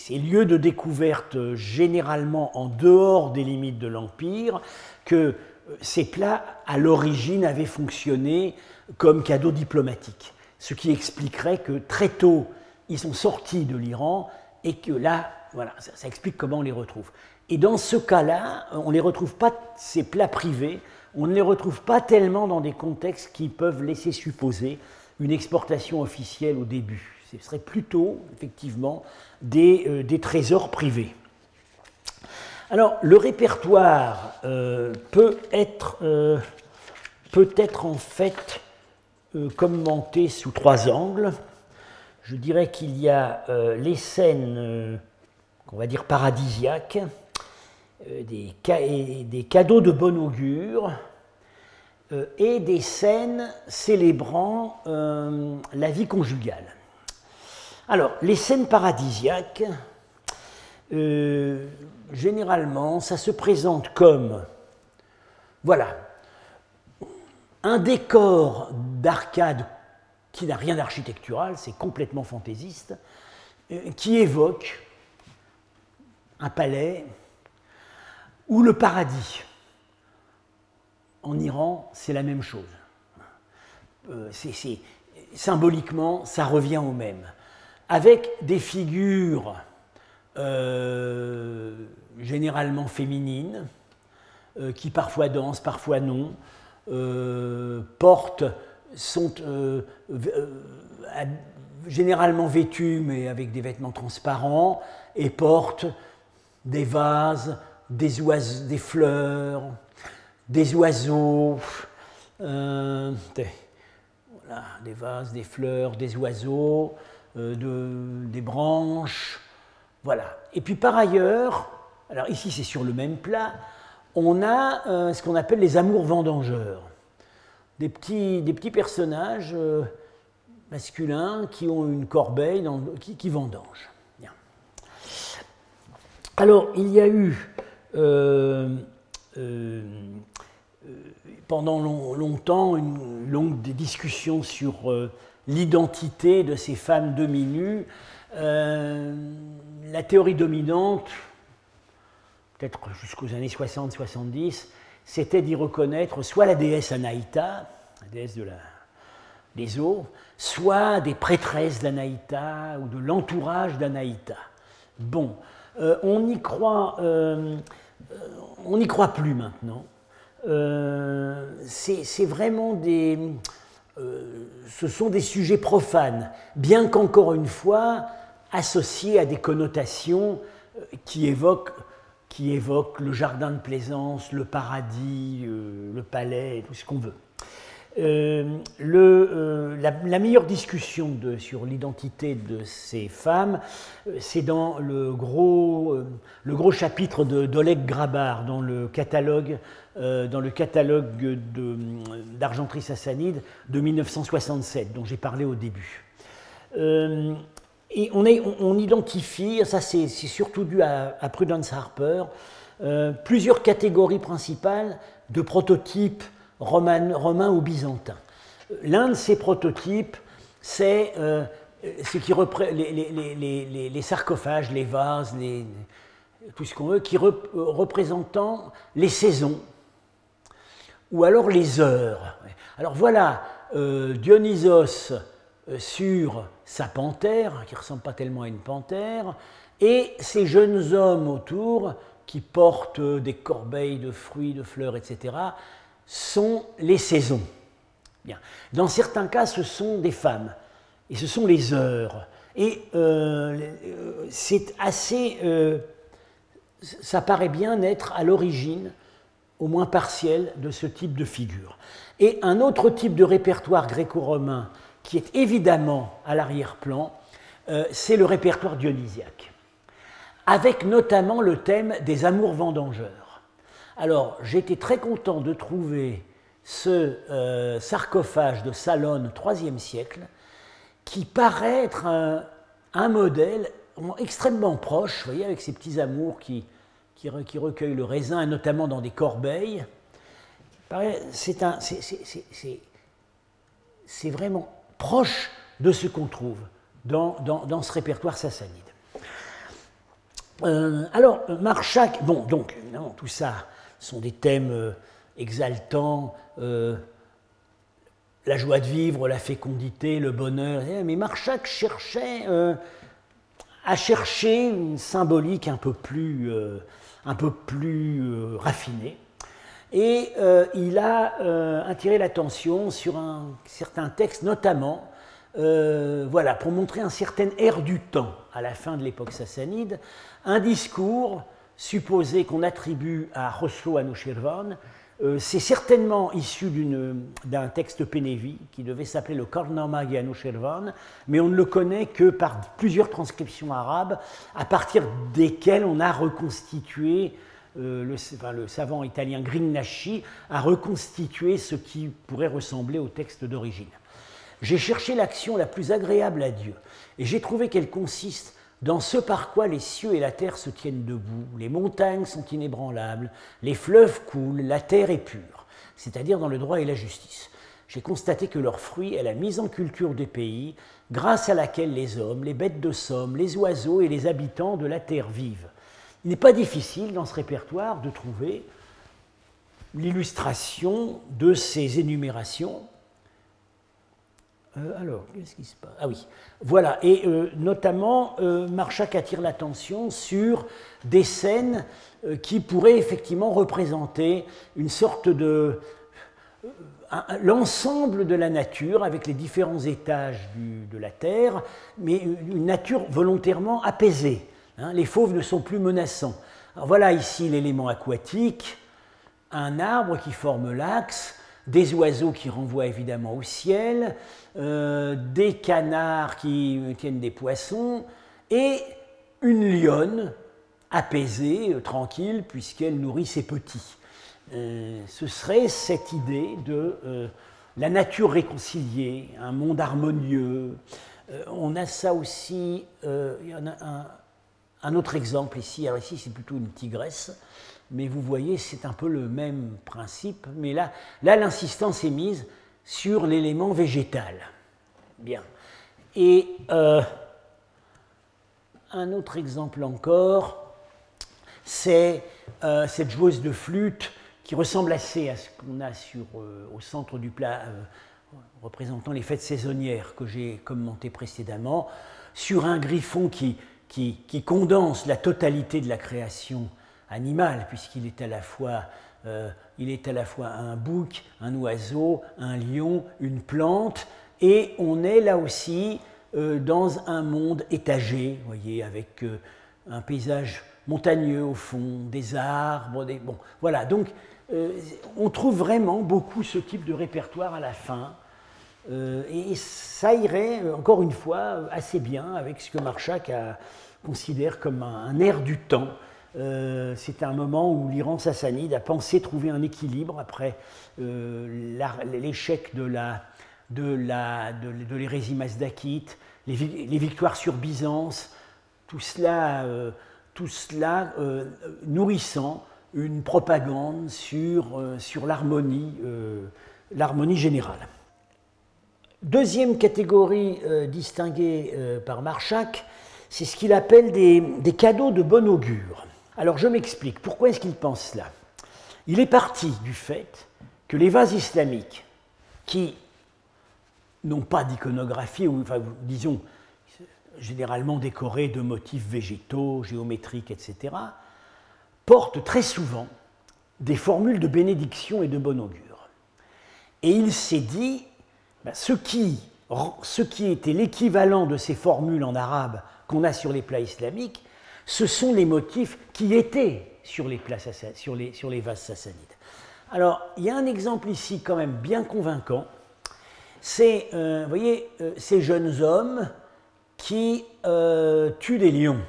lieux de découverte généralement en dehors des limites de l'Empire, que ces plats, à l'origine, avaient fonctionné comme cadeaux diplomatiques. Ce qui expliquerait que très tôt, ils sont sortis de l'Iran et que là, voilà, ça, explique comment on les retrouve. Et dans ce cas-là, on ne les retrouve pas, ces plats privés, on ne les retrouve pas tellement dans des contextes qui peuvent laisser supposer une exportation officielle au début. Ce serait plutôt, effectivement, des, euh, trésors privés. Alors, le répertoire euh, peut, être, euh, peut être en fait commenté sous trois angles. Je dirais qu'il y a les scènes, qu'on va dire paradisiaques, des, des, cadeaux de bon augure, euh, et des scènes célébrant euh, la vie conjugale. Alors, les scènes paradisiaques, euh, généralement, ça se présente comme, voilà, un décor d'arcade qui n'a rien d'architectural, c'est complètement fantaisiste, qui évoque un palais ou le paradis en Iran, c'est la même chose. Euh, symboliquement, ça revient au même. Avec des figures euh, généralement féminines, euh, qui parfois dansent, parfois non, portent, sont généralement vêtues, mais avec des vêtements transparents, et portent des vases, des, des fleurs, des oiseaux, euh, des, vases, des fleurs, des oiseaux, euh, des branches, voilà. Et puis par ailleurs, alors ici c'est sur le même plat, on a euh, ce qu'on appelle les amours vendangeurs, des petits, personnages masculins qui ont une corbeille qui, qui vendangent. Alors il y a eu pendant longtemps une longue discussion sur euh, l'identité de ces femmes demi-nues. Euh, la théorie dominante, peut-être jusqu'aux années 60-70, c'était d'y reconnaître soit la déesse Anaïta, la déesse des eaux, soit des prêtresses d'Anaïta ou de l'entourage d'Anaïta. Bon, euh, on n'y croit, on n'y croit plus maintenant. Euh, c'est vraiment des... Euh, ce sont des sujets profanes, bien qu'encore une fois associés à des connotations euh, qui évoquent, le jardin de plaisance, le paradis, le palais, tout ce qu'on veut. Euh, euh, la, meilleure discussion sur l'identité de ces femmes, euh, c'est dans le gros, le gros chapitre d'Oleg Grabar dans le catalogue, dans le sassanide de 1967, dont j'ai parlé au début. Et on, identifie, ça c'est surtout dû à, Prudence Harper, plusieurs catégories principales de prototypes romain, ou byzantin. L'un de ces prototypes, c'est euh, ce les, sarcophages, les vases, tout ce qu'on veut, qui représentant les saisons ou alors les heures. Alors voilà euh, Dionysos euh, sur sa panthère, qui ne ressemble pas tellement à une panthère, et ces jeunes hommes autour qui portent des corbeilles de fruits, de fleurs, etc., sont les saisons. Bien. Dans certains cas, ce sont des femmes, et ce sont les heures. Et euh, c'est assez... Euh, ça paraît bien être à l'origine, au moins partielle, de ce type de figure. Et un autre type de répertoire gréco-romain qui est évidemment à l'arrière-plan, euh, c'est le répertoire dionysiaque, avec notamment le thème des amours vendangeurs. Alors, j'étais très content de trouver ce euh, sarcophage de Salone 3e siècle qui paraît être un, modèle extrêmement proche, vous voyez, avec ces petits amours qui, qui, recueillent le raisin, notamment dans des corbeilles. C'est vraiment proche de ce qu'on trouve dans, ce répertoire sassanide. alors, Marchak, bon, donc, non, tout ça sont des thèmes exaltants, la joie de vivre, la fécondité, le bonheur. Mais Marchak cherchait à chercher une symbolique un peu plus, euh, un peu plus euh, raffinée. Et euh, il a attiré l'attention sur un certain texte, notamment, voilà, pour montrer un certain air du temps à la fin de l'époque sassanide, un discours supposé qu'on attribue à Rosso Anushirvan, euh, c'est certainement issu d'un texte Pénévi qui devait s'appeler le Kornama Shervan, mais on ne le connaît que par plusieurs transcriptions arabes, à partir desquelles on a reconstitué, euh, le, savant italien Grignasci a reconstitué ce qui pourrait ressembler au texte d'origine. J'ai cherché l'action la plus agréable à Dieu, et j'ai trouvé qu'elle consiste dans ce par quoi les cieux et la terre se tiennent debout, les montagnes sont inébranlables, les fleuves coulent, la terre est pure, c'est-à-dire dans le droit et la justice. J'ai constaté que leur fruit est la mise en culture des pays, grâce à laquelle les hommes, les bêtes de somme, les oiseaux et les habitants de la terre vivent. Il n'est pas difficile dans ce répertoire de trouver l'illustration de ces énumérations euh, alors, qu'est-ce qui se passe? Ah oui, voilà. Et euh, notamment, euh, Marchak attire l'attention sur des scènes qui pourraient effectivement représenter une sorte de. l'ensemble de la nature avec les différents étages de la Terre, mais une nature volontairement apaisée. Hein. les fauves ne sont plus menaçants. Alors voilà ici l'élément aquatique, un arbre qui forme l'axe, des oiseaux qui renvoient évidemment au ciel, euh, des canards qui tiennent des poissons, et une lionne apaisée, euh, tranquille, puisqu'elle nourrit ses petits. Euh, ce serait cette idée de la nature réconciliée, un monde harmonieux. on a ça aussi, un, autre exemple ici, alors ici c'est plutôt une tigresse, mais vous voyez, c'est un peu le même principe, mais là, l'insistance est mise sur l'élément végétal. Bien. Et euh, un autre exemple encore, c'est euh, cette joueuse de flûte qui ressemble assez à ce qu'on a sur, euh, au centre du plat représentant les fêtes saisonnières que j'ai commenté précédemment, sur un griffon qui, qui, condense la totalité de la création animal, puisqu'il est à la fois euh, il est à la fois un bouc, un oiseau, un lion, une plante, et on est là aussi euh, dans un monde étagé, voyez, avec euh, un paysage montagneux au fond, des arbres, des... bon, voilà. Donc, on trouve vraiment beaucoup ce type de répertoire à la fin, et ça irait encore une fois assez bien avec ce que Marchak considère comme un air du temps. Euh, c'est un moment où l'Iran sassanide a pensé trouver un équilibre après euh, l'échec de l'hérésie mazdakite, les, victoires sur Byzance, tout cela, euh, tout cela nourrissant une propagande sur, sur l'harmonie l'harmonie générale. Deuxième catégorie distinguée par Marchak, c'est ce qu'il appelle des, cadeaux de bon augure. Alors je m'explique, pourquoi est-ce qu'il pense cela? Il est parti du fait que les vases islamiques, qui n'ont pas d'iconographie, ou disons généralement décorés de motifs végétaux, géométriques, etc., portent très souvent des formules de bénédiction et de bon augure. Et il s'est dit, ben, ce, qui, était l'équivalent de ces formules en arabe qu'on a sur les plats islamiques, ce sont les motifs qui étaient sur les, vases sassanides. Alors, il y a un exemple ici quand même bien convaincant. C'est, euh, voyez, euh, ces jeunes hommes qui euh, tuent des lions.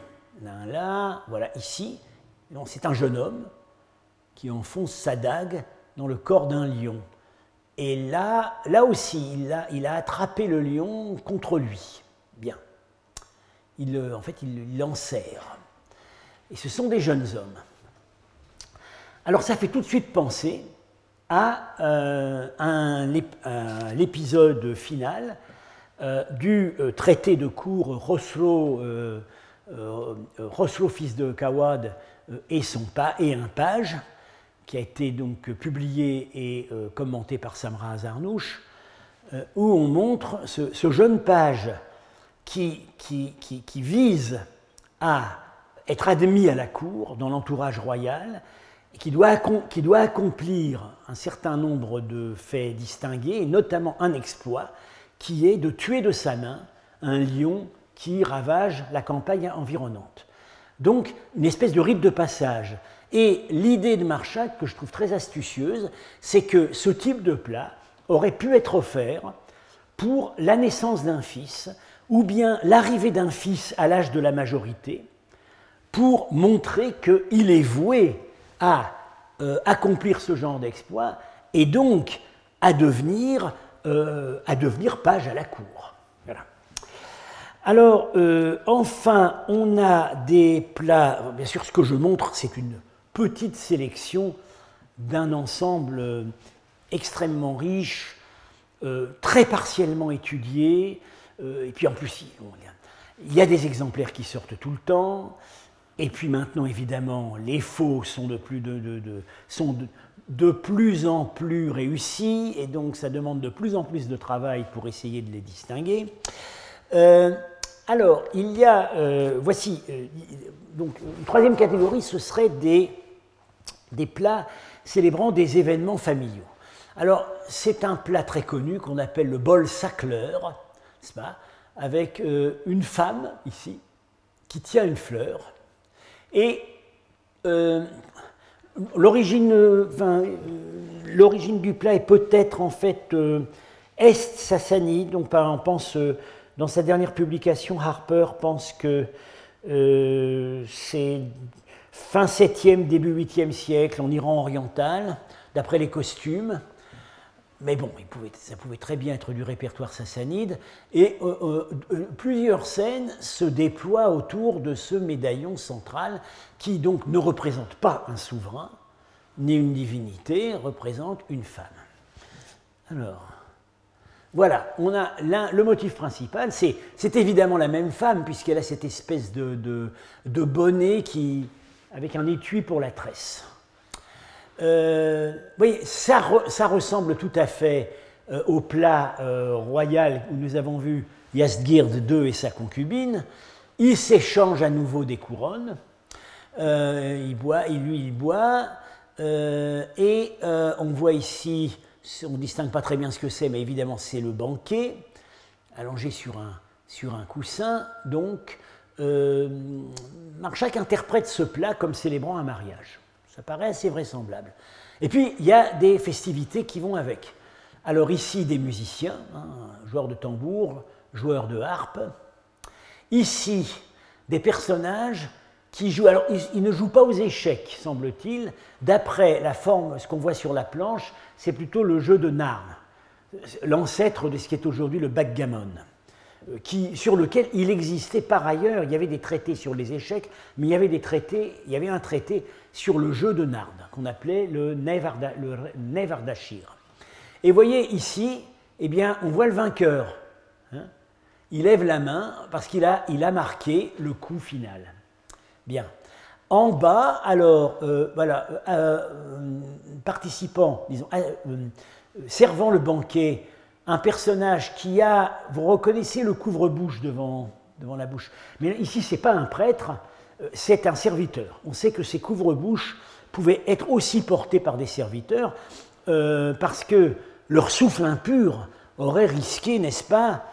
Là, là, voilà, ici, c'est un jeune homme qui enfonce sa dague dans le corps d'un lion. Et là, aussi, il a, attrapé le lion contre lui. Bien. Il, en fait, il l'enserre. Et ce sont des jeunes hommes. Alors ça fait tout de suite penser à euh, l'épisode final du traité de cour Roslo, fils de Kawad, et, son et un page, qui a été donc publié et commenté par Samra Azarnouch, où on montre ce, jeune page qui, vise à être admis à la cour dans l'entourage royal, qui doit, qui doit accomplir un certain nombre de faits distingués, notamment un exploit qui est de tuer de sa main un lion qui ravage la campagne environnante. Donc, une espèce de rite de passage. Et l'idée de Marchak, que je trouve très astucieuse, c'est que ce type de plat aurait pu être offert pour la naissance d'un fils, ou bien l'arrivée d'un fils à l'âge de la majorité, pour montrer qu'il est voué à euh, accomplir ce genre d'exploit et donc à devenir, euh, à devenir page à la cour. Alors, euh, enfin, on a des plats. Bien sûr, ce que je montre, c'est une petite sélection d'un ensemble extrêmement riche, très partiellement étudié, et puis en plus, il y a des exemplaires qui sortent tout le temps. Et puis maintenant, évidemment, les faux sont de plus, en plus réussis, et donc ça demande de plus en plus de travail pour essayer de les distinguer. Euh, alors, il y a, euh, voici, euh, donc une troisième catégorie, ce serait des, plats célébrant des événements familiaux. Alors, c'est un plat très connu qu'on appelle le bol sacleur, pas, avec une femme ici qui tient une fleur et euh, l'origine, euh, du plat est peut-être en fait euh, est-sassanide. Donc, on pense, dans sa dernière publication, Harper pense que c'est fin 7e, début 8e siècle en Iran oriental, d'après les costumes. Mais bon, ça pouvait très bien être du répertoire sassanide. Et euh, euh, euh, plusieurs scènes se déploient autour de ce médaillon central qui donc ne représente pas un souverain ni une divinité, représente une femme. Alors, voilà, on a le motif principal, c'est évidemment la même femme puisqu'elle a cette espèce de, bonnet qui, avec un étui pour la tresse. Euh, oui, ça, ça, ressemble tout à fait euh, au plat euh, royal où nous avons vu Yasgird II et sa concubine. Il s'échange à nouveau des couronnes. il boit, lui, il boit. et on voit ici, on ne distingue pas très bien ce que c'est, mais évidemment c'est le banquet, allongé sur un, coussin. Donc, Marchak interprète ce plat comme célébrant un mariage. Ça paraît assez vraisemblable. Et puis, il y a des festivités qui vont avec. Alors ici, des musiciens, hein, joueurs de tambour, joueurs de harpe. Ici, des personnages qui jouent. Alors, ils, ne jouent pas aux échecs, semble-t-il. D'après la forme, ce qu'on voit sur la planche, c'est plutôt le jeu de Narn, l'ancêtre de ce qui est aujourd'hui le backgammon. Euh, sur lequel il existait par ailleurs, il y avait des traités sur les échecs, mais il y avait des traités, il y avait un traité sur le jeu de Nard, qu'on appelait le Nevardashir. Et voyez ici, eh bien, on voit le vainqueur. Hein. il lève la main parce qu'il a, il a marqué le coup final. Bien. En bas, alors, euh, voilà, euh, participant, disons, servant le banquet un personnage qui a, vous reconnaissez le couvre-bouche devant, la bouche, mais ici ce n'est pas un prêtre, euh, c'est un serviteur. On sait que ces couvre-bouches pouvaient être aussi portés par des serviteurs euh, parce que leur souffle impur aurait risqué, n'est-ce pas,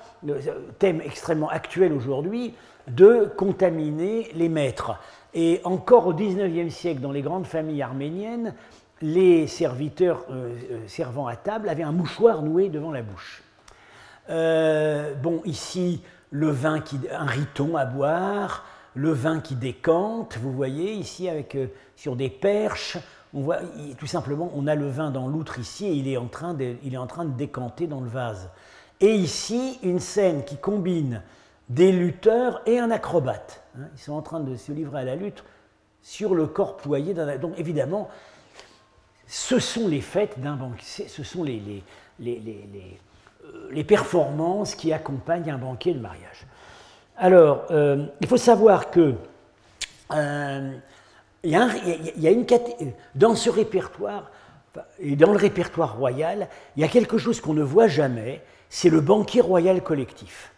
thème extrêmement actuel aujourd'hui, de contaminer les maîtres. Et encore au XIXe siècle, dans les grandes familles arméniennes, les serviteurs euh, euh, servant à table avaient un mouchoir noué devant la bouche. Euh, bon, ici, le vin qui, un riton à boire, le vin qui décante, vous voyez, ici, avec, sur des perches, on voit, tout simplement, on a le vin dans l'outre ici et il est, en train il est en train de décanter dans le vase. Et ici, une scène qui combine des lutteurs et un acrobate. Hein. ils sont en train de se livrer à la lutte sur le corps ployé d'un. Donc évidemment, ce sont les fêtes d'un banquier, ce sont les, les performances qui accompagnent un banquet de mariage. Alors, il faut savoir que il y, a une, dans ce répertoire, et dans le répertoire royal, il y a quelque chose qu'on ne voit jamais, c'est le banquet royal collectif.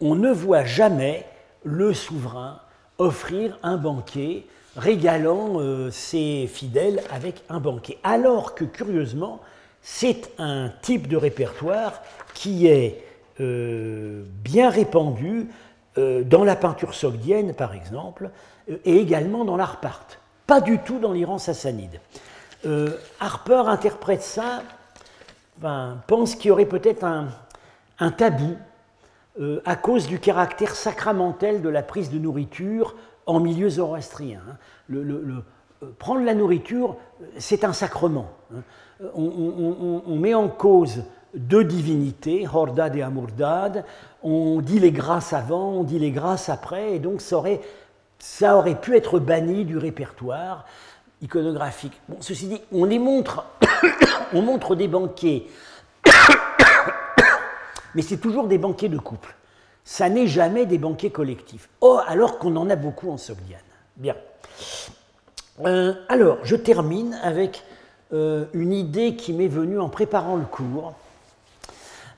On ne voit jamais le souverain offrir un banquet, régalant euh, ses fidèles avec un banquet. Alors que, curieusement, c'est un type de répertoire qui est euh, bien répandu euh, dans la peinture sogdienne, par exemple, et également dans l'art part. Pas du tout dans l'Iran sassanide. Harper interprète ça, pense qu'il y aurait peut-être un, tabou à cause du caractère sacramentel de la prise de nourriture en milieu zoroastrien. Hein. Le, prendre la nourriture, c'est un sacrement. Hein. On, met en cause deux divinités, Hordad et Amurdad, on dit les grâces avant, on dit les grâces après, et donc ça aurait, ça aurait pu être banni du répertoire iconographique. Ceci dit, on les montre, on montre des banquets, mais c'est toujours des banquets de couple ça n'est jamais des banquets collectifs. Oh, alors qu'on en a beaucoup en Sogdiane. Bien. Euh, alors, je termine avec euh, une idée qui m'est venue en préparant le cours.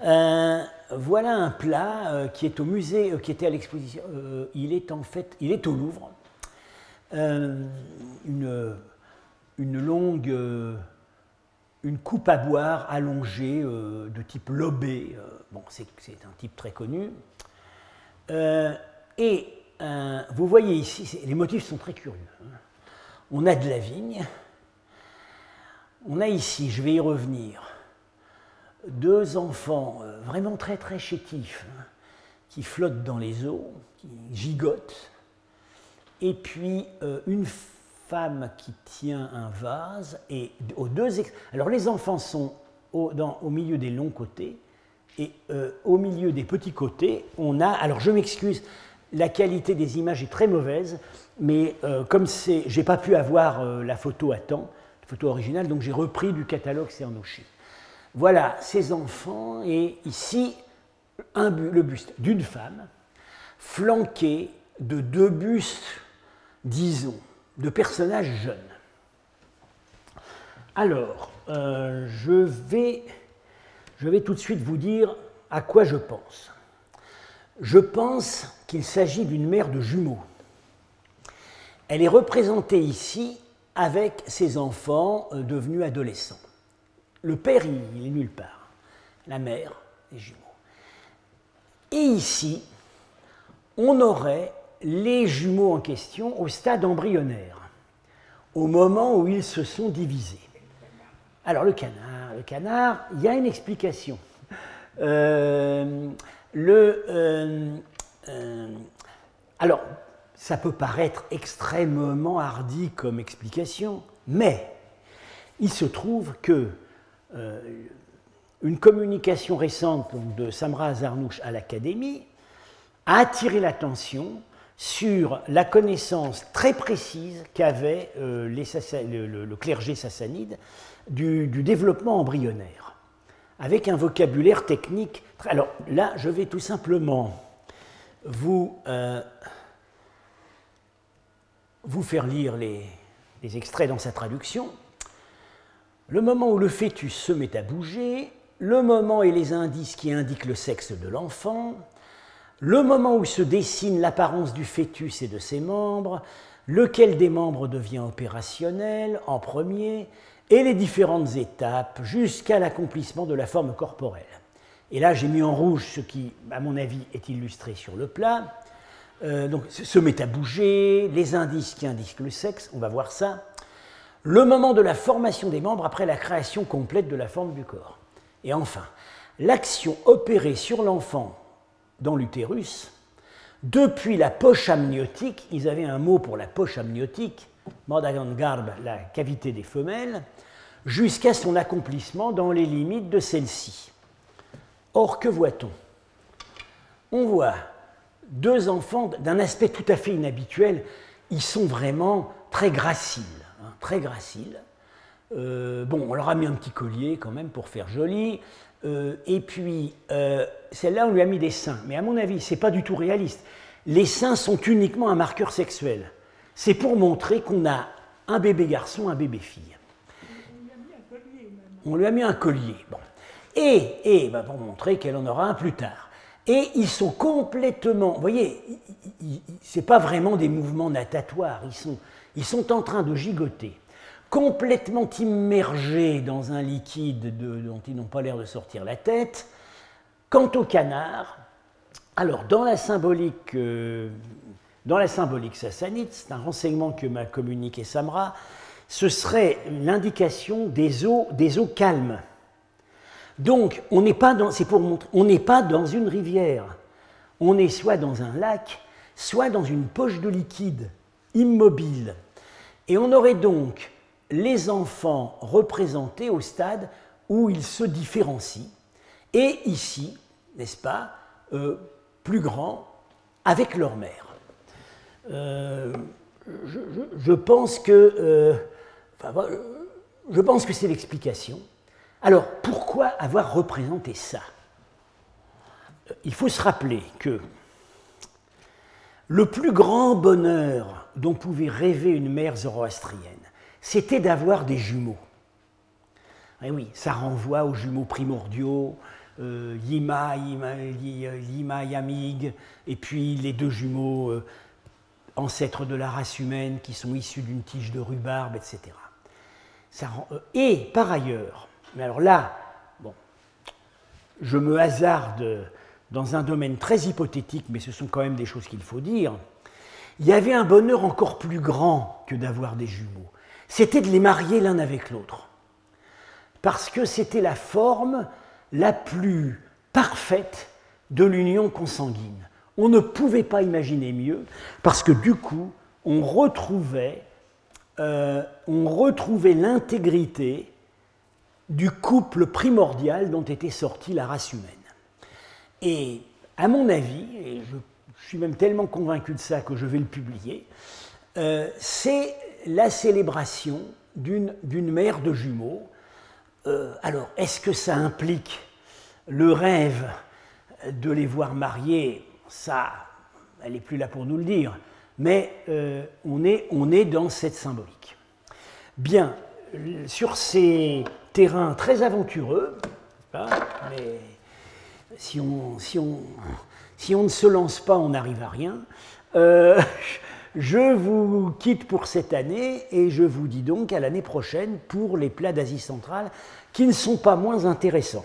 Euh, voilà un plat qui est au musée, qui était à l'exposition. il est en fait, il est au Louvre. une, une longue, une coupe à boire allongée de type lobé. Bon, c'est un type très connu. Euh, et euh, vous voyez ici, les motifs sont très curieux. Hein. On a de la vigne. On a ici, je vais y revenir, deux enfants euh, vraiment très très chétifs hein, qui flottent dans les eaux, qui gigotent. Et puis une femme qui tient un vase. Et aux deux Alors les enfants sont au, milieu des longs côtés et euh, au milieu des petits côtés, on a, alors je m'excuse, la qualité des images est très mauvaise, mais euh, comme c'est, j'ai pas pu avoir euh, la photo à temps, la photo originale, donc j'ai repris du catalogue Cernouchi. Voilà ces enfants, et ici, le buste d'une femme, flanqué de deux bustes, disons, de personnages jeunes. Alors, je vais je vais tout de suite vous dire à quoi je pense. Je pense qu'il s'agit d'une mère de jumeaux. Elle est représentée ici avec ses enfants euh, devenus adolescents. Le père, il est nulle part. La mère, les jumeaux. Et ici, on aurait les jumeaux en question au stade embryonnaire, au moment où ils se sont divisés. Alors le canard, canard, il y a une explication. Euh, euh, euh, alors, ça peut paraître extrêmement hardi comme explication, mais il se trouve que une communication récente de Samra Azarnouch à l'Académie a attiré l'attention sur la connaissance très précise qu'avait le, clergé sassanide du, développement embryonnaire, avec un vocabulaire technique. Alors là, je vais tout simplement vous, euh, faire lire les extraits dans sa traduction. Le moment où le fœtus se met à bouger, le moment et les indices qui indiquent le sexe de l'enfant, le moment où se dessine l'apparence du fœtus et de ses membres, lequel des membres devient opérationnel en premier, et les différentes étapes jusqu'à l'accomplissement de la forme corporelle. Et là, j'ai mis en rouge ce qui, à mon avis, est illustré sur le plat. Euh, donc, se met à bouger, les indices qui indiquent le sexe, on va voir ça. Le moment de la formation des membres après la création complète de la forme du corps. Et enfin, l'action opérée sur l'enfant dans l'utérus, depuis la poche amniotique, ils avaient un mot pour la poche amniotique, Garb, la cavité des femelles, jusqu'à son accomplissement dans les limites de celle-ci. Or, que voit-on? On voit deux enfants d'un aspect tout à fait inhabituel. Ils sont vraiment très graciles, hein, très graciles. Euh, bon, on leur a mis un petit collier quand même pour faire joli. et puis, celle-là, on lui a mis des seins. Mais à mon avis, ce n'est pas du tout réaliste. Les seins sont uniquement un marqueur sexuel. C'est pour montrer qu'on a un bébé garçon, un bébé fille. On lui a mis un collier. Bon. Et, et bah, pour montrer qu'elle en aura un plus tard. Et ils sont complètement, vous voyez, ce n'est pas vraiment des mouvements natatoires, ils sont, ils sont en train de gigoter, complètement immergés dans un liquide dont ils n'ont pas l'air de sortir la tête. Quant au canard, alors dans la symbolique, euh, dans la symbolique sassanite, c'est un renseignement que m'a communiqué Samra, ce serait l'indication des eaux, calmes. Donc, on n'est pas dans, c'est pour montrer, on n'est pas dans une rivière. On est soit dans un lac, soit dans une poche de liquide immobile. Et on aurait donc les enfants représentés au stade où ils se différencient, et ici, n'est-ce pas, euh, plus grands, avec leur mère. Euh, je, pense que, euh, je pense que c'est l'explication. Alors, pourquoi avoir représenté ça? Il faut se rappeler que le plus grand bonheur dont pouvait rêver une mère zoroastrienne, c'était d'avoir des jumeaux. Et eh oui, ça renvoie aux jumeaux primordiaux, euh, Yima, Yima, Yamig, et puis les deux jumeaux euh, ancêtres de la race humaine qui sont issus d'une tige de rhubarbe, etc. Euh, et par ailleurs, mais alors là, bon, je me hasarde dans un domaine très hypothétique, mais ce sont quand même des choses qu'il faut dire. Il y avait un bonheur encore plus grand que d'avoir des jumeaux. C'était de les marier l'un avec l'autre. Parce que c'était la forme la plus parfaite de l'union consanguine. On ne pouvait pas imaginer mieux, parce que du coup, on retrouvait, euh, on retrouvait l'intégrité du couple primordial dont était sortie la race humaine. Et à mon avis, et je, suis même tellement convaincu de ça que je vais le publier, euh, c'est la célébration d'une mère de jumeaux. Euh, alors, est-ce que ça implique le rêve de les voir mariés Ça, elle n'est plus là pour nous le dire, mais euh, on, est, on est dans cette symbolique. Bien, sur ces terrain très aventureux, mais si on, si, on, si on, ne se lance pas, on n'arrive à rien. Euh, je vous quitte pour cette année et je vous dis donc à l'année prochaine pour les plats d'Asie centrale qui ne sont pas moins intéressants.